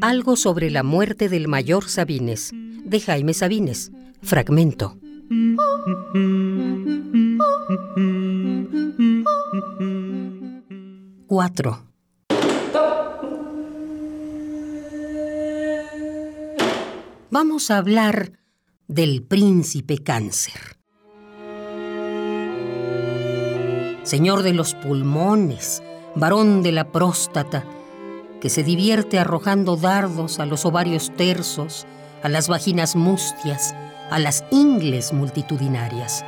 Algo sobre la muerte del mayor Sabines, de Jaime Sabines, fragmento. Cuatro. Vamos a hablar del príncipe cáncer. Señor de los pulmones, varón de la próstata, que se divierte arrojando dardos a los ovarios tersos, a las vaginas mustias, a las ingles multitudinarias.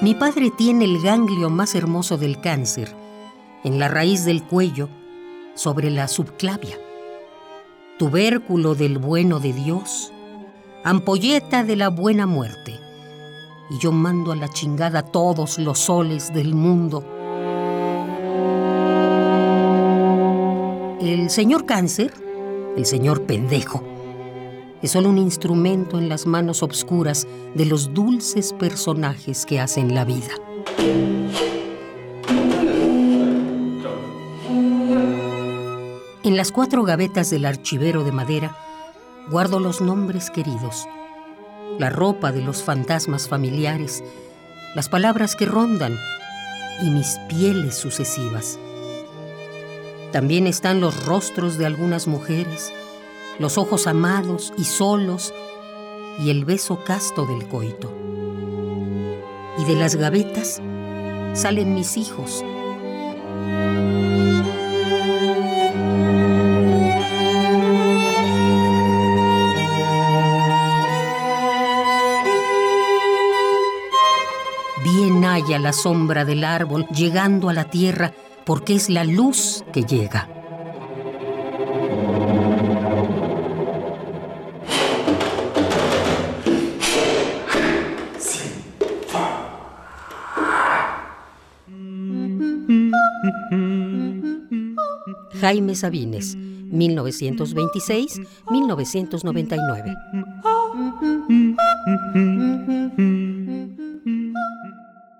Mi padre tiene el ganglio más hermoso del cáncer, en la raíz del cuello, sobre la subclavia. Tubérculo del bueno de Dios, ampolleta de la buena muerte. Y yo mando a la chingada todos los soles del mundo. El señor cáncer, el señor pendejo, es solo un instrumento en las manos obscuras de los dulces personajes que hacen la vida. En las cuatro gavetas del archivero de madera guardo los nombres queridos, la ropa de los fantasmas familiares, las palabras que rondan y mis pieles sucesivas. También están los rostros de algunas mujeres, los ojos amados y solos y el beso casto del coito. Y de las gavetas salen mis hijos. Bien haya la sombra del árbol llegando a la tierra porque es la luz que llega. Jaime Sabines, 1926-1999.